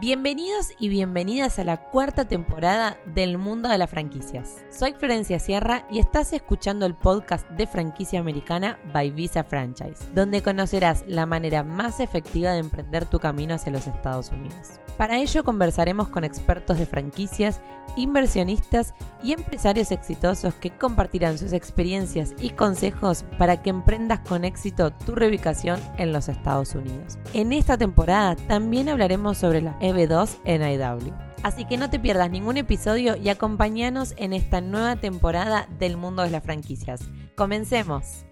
Bienvenidos y bienvenidas a la cuarta temporada del mundo de las franquicias. Soy Florencia Sierra y estás escuchando el podcast de franquicia americana by Visa Franchise, donde conocerás la manera más efectiva de emprender tu camino hacia los Estados Unidos. Para ello conversaremos con expertos de franquicias, inversionistas y empresarios exitosos que compartirán sus experiencias y consejos para que emprendas con éxito tu reubicación en los Estados Unidos. En esta temporada también hablaremos sobre la EB2 en IW. Así que no te pierdas ningún episodio y acompáñanos en esta nueva temporada del mundo de las franquicias. Comencemos.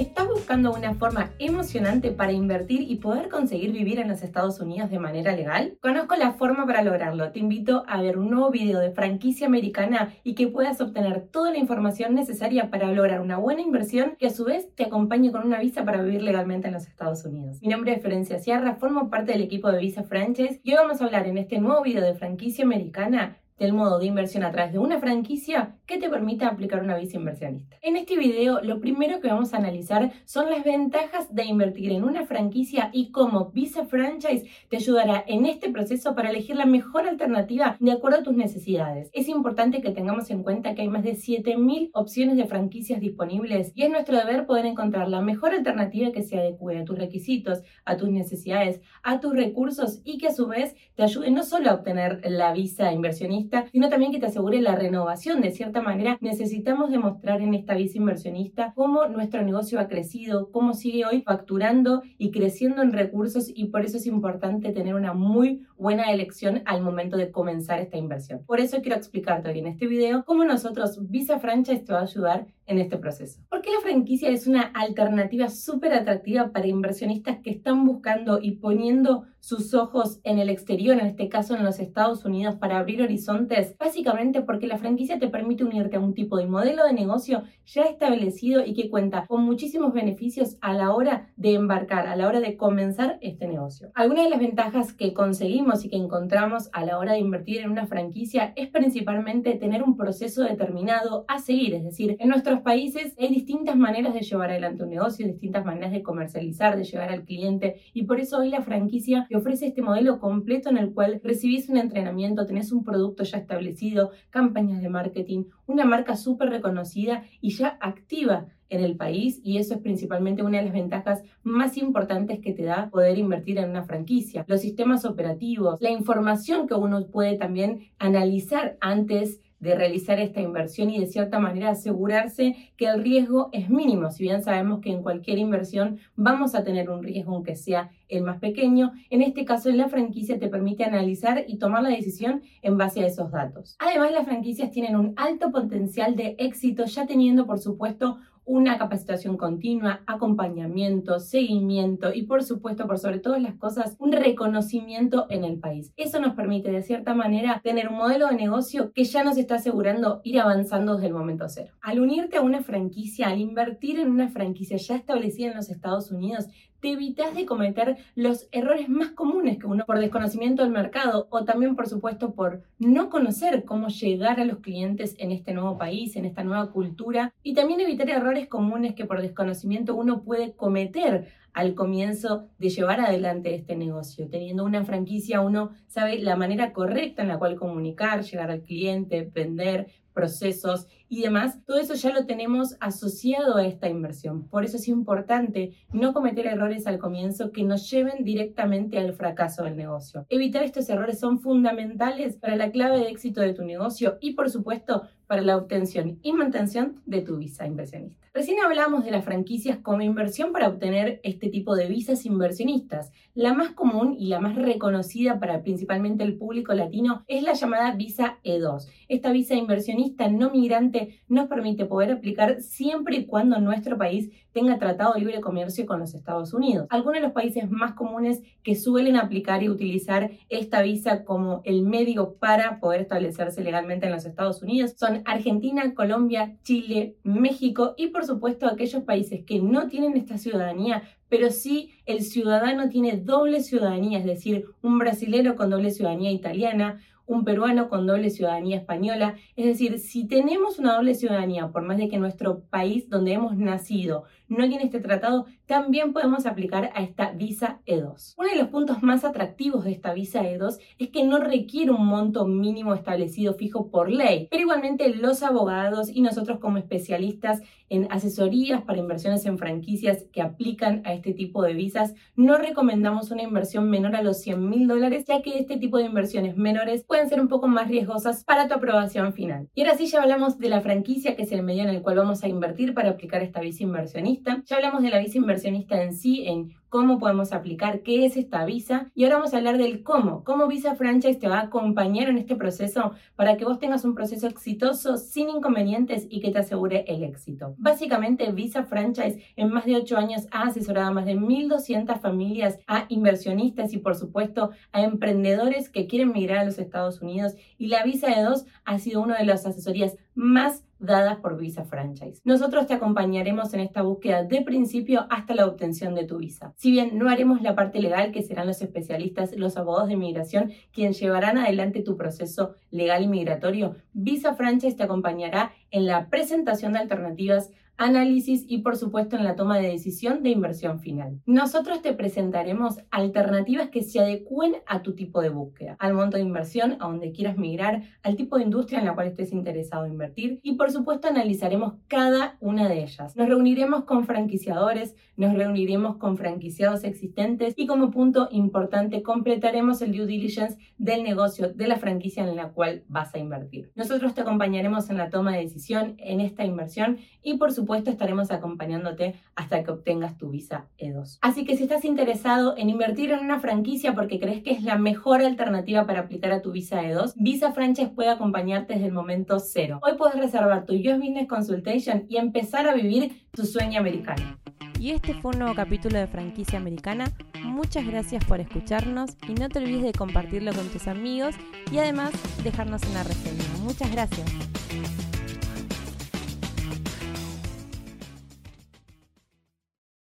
¿Estás buscando una forma emocionante para invertir y poder conseguir vivir en los Estados Unidos de manera legal? Conozco la forma para lograrlo. Te invito a ver un nuevo video de franquicia americana y que puedas obtener toda la información necesaria para lograr una buena inversión que a su vez te acompañe con una visa para vivir legalmente en los Estados Unidos. Mi nombre es Florencia Sierra, formo parte del equipo de Visa Franchise y hoy vamos a hablar en este nuevo video de franquicia americana del modo de inversión a través de una franquicia que te permita aplicar una visa inversionista. En este video lo primero que vamos a analizar son las ventajas de invertir en una franquicia y cómo Visa Franchise te ayudará en este proceso para elegir la mejor alternativa de acuerdo a tus necesidades. Es importante que tengamos en cuenta que hay más de 7.000 opciones de franquicias disponibles y es nuestro deber poder encontrar la mejor alternativa que se adecue a tus requisitos, a tus necesidades, a tus recursos y que a su vez te ayude no solo a obtener la visa inversionista, sino también que te asegure la renovación. De cierta manera, necesitamos demostrar en esta visa inversionista cómo nuestro negocio ha crecido, cómo sigue hoy facturando y creciendo en recursos y por eso es importante tener una muy buena elección al momento de comenzar esta inversión. Por eso quiero explicarte hoy en este video cómo nosotros Visa Franchise te va a ayudar en este proceso. Porque la franquicia es una alternativa súper atractiva para inversionistas que están buscando y poniendo sus ojos en el exterior, en este caso en los Estados Unidos, para abrir horizontes, básicamente porque la franquicia te permite unirte a un tipo de modelo de negocio ya establecido y que cuenta con muchísimos beneficios a la hora de embarcar, a la hora de comenzar este negocio. Algunas de las ventajas que conseguimos y que encontramos a la hora de invertir en una franquicia es principalmente tener un proceso determinado a seguir, es decir, en nuestros países hay distintas maneras de llevar adelante un negocio, distintas maneras de comercializar, de llegar al cliente y por eso hoy la franquicia te ofrece este modelo completo en el cual recibís un entrenamiento, tenés un producto ya establecido, campañas de marketing, una marca súper reconocida y ya activa en el país y eso es principalmente una de las ventajas más importantes que te da poder invertir en una franquicia. Los sistemas operativos, la información que uno puede también analizar antes de realizar esta inversión y de cierta manera asegurarse que el riesgo es mínimo. Si bien sabemos que en cualquier inversión vamos a tener un riesgo aunque sea el más pequeño, en este caso la franquicia te permite analizar y tomar la decisión en base a esos datos. Además, las franquicias tienen un alto potencial de éxito ya teniendo por supuesto una capacitación continua, acompañamiento, seguimiento y por supuesto, por sobre todas las cosas, un reconocimiento en el país. Eso nos permite de cierta manera tener un modelo de negocio que ya nos está asegurando ir avanzando desde el momento cero. Al unirte a una franquicia, al invertir en una franquicia ya establecida en los Estados Unidos, te evitas de cometer los errores más comunes que uno por desconocimiento del mercado o también por supuesto por no conocer cómo llegar a los clientes en este nuevo país, en esta nueva cultura. Y también evitar errores comunes que por desconocimiento uno puede cometer al comienzo de llevar adelante este negocio. Teniendo una franquicia uno sabe la manera correcta en la cual comunicar, llegar al cliente, vender, procesos y demás, todo eso ya lo tenemos asociado a esta inversión. Por eso es importante no cometer errores al comienzo que nos lleven directamente al fracaso del negocio. Evitar estos errores son fundamentales para la clave de éxito de tu negocio y por supuesto para la obtención y mantención de tu visa inversionista. Recién hablamos de las franquicias como inversión para obtener este tipo de visas inversionistas. La más común y la más reconocida para principalmente el público latino es la llamada visa E2. Esta visa inversionista no migrante nos permite poder aplicar siempre y cuando nuestro país tenga tratado de libre comercio con los Estados Unidos. Algunos de los países más comunes que suelen aplicar y utilizar esta visa como el medio para poder establecerse legalmente en los Estados Unidos son Argentina, Colombia, Chile, México y por supuesto aquellos países que no tienen esta ciudadanía, pero sí el ciudadano tiene doble ciudadanía, es decir, un brasilero con doble ciudadanía italiana, un peruano con doble ciudadanía española. Es decir, si tenemos una doble ciudadanía, por más de que nuestro país donde hemos nacido no tiene este tratado, también podemos aplicar a esta visa E2. Uno de los puntos más atractivos de esta visa E2 es que no requiere un monto mínimo establecido fijo por ley, pero igualmente los abogados y nosotros como especialistas en asesorías para inversiones en franquicias que aplican a este tipo de visas, no recomendamos una inversión menor a los 100 mil dólares, ya que este tipo de inversiones menores pueden ser un poco más riesgosas para tu aprobación final. Y ahora sí ya hablamos de la franquicia, que es el medio en el cual vamos a invertir para aplicar esta visa inversionista. Ya hablamos de la visa inversionista en sí, en cómo podemos aplicar, qué es esta visa y ahora vamos a hablar del cómo, cómo Visa Franchise te va a acompañar en este proceso para que vos tengas un proceso exitoso sin inconvenientes y que te asegure el éxito. Básicamente Visa Franchise en más de 8 años ha asesorado a más de 1.200 familias, a inversionistas y por supuesto a emprendedores que quieren migrar a los Estados Unidos y la Visa de 2 ha sido una de las asesorías más dadas por Visa Franchise. Nosotros te acompañaremos en esta búsqueda de principio hasta la obtención de tu visa. Si bien no haremos la parte legal, que serán los especialistas, los abogados de inmigración, quienes llevarán adelante tu proceso legal y migratorio, Visa Franchise te acompañará en la presentación de alternativas análisis y por supuesto en la toma de decisión de inversión final. Nosotros te presentaremos alternativas que se adecúen a tu tipo de búsqueda, al monto de inversión, a donde quieras migrar, al tipo de industria en la cual estés interesado en invertir y por supuesto analizaremos cada una de ellas. Nos reuniremos con franquiciadores, nos reuniremos con franquiciados existentes y como punto importante completaremos el due diligence del negocio de la franquicia en la cual vas a invertir. Nosotros te acompañaremos en la toma de decisión en esta inversión y por estaremos acompañándote hasta que obtengas tu visa E2. Así que si estás interesado en invertir en una franquicia porque crees que es la mejor alternativa para aplicar a tu visa E2, Visa Franchise puede acompañarte desde el momento cero. Hoy puedes reservar tu US Business Consultation y empezar a vivir tu sueño americano. Y este fue un nuevo capítulo de Franquicia Americana. Muchas gracias por escucharnos y no te olvides de compartirlo con tus amigos y además dejarnos una reseña. Muchas gracias.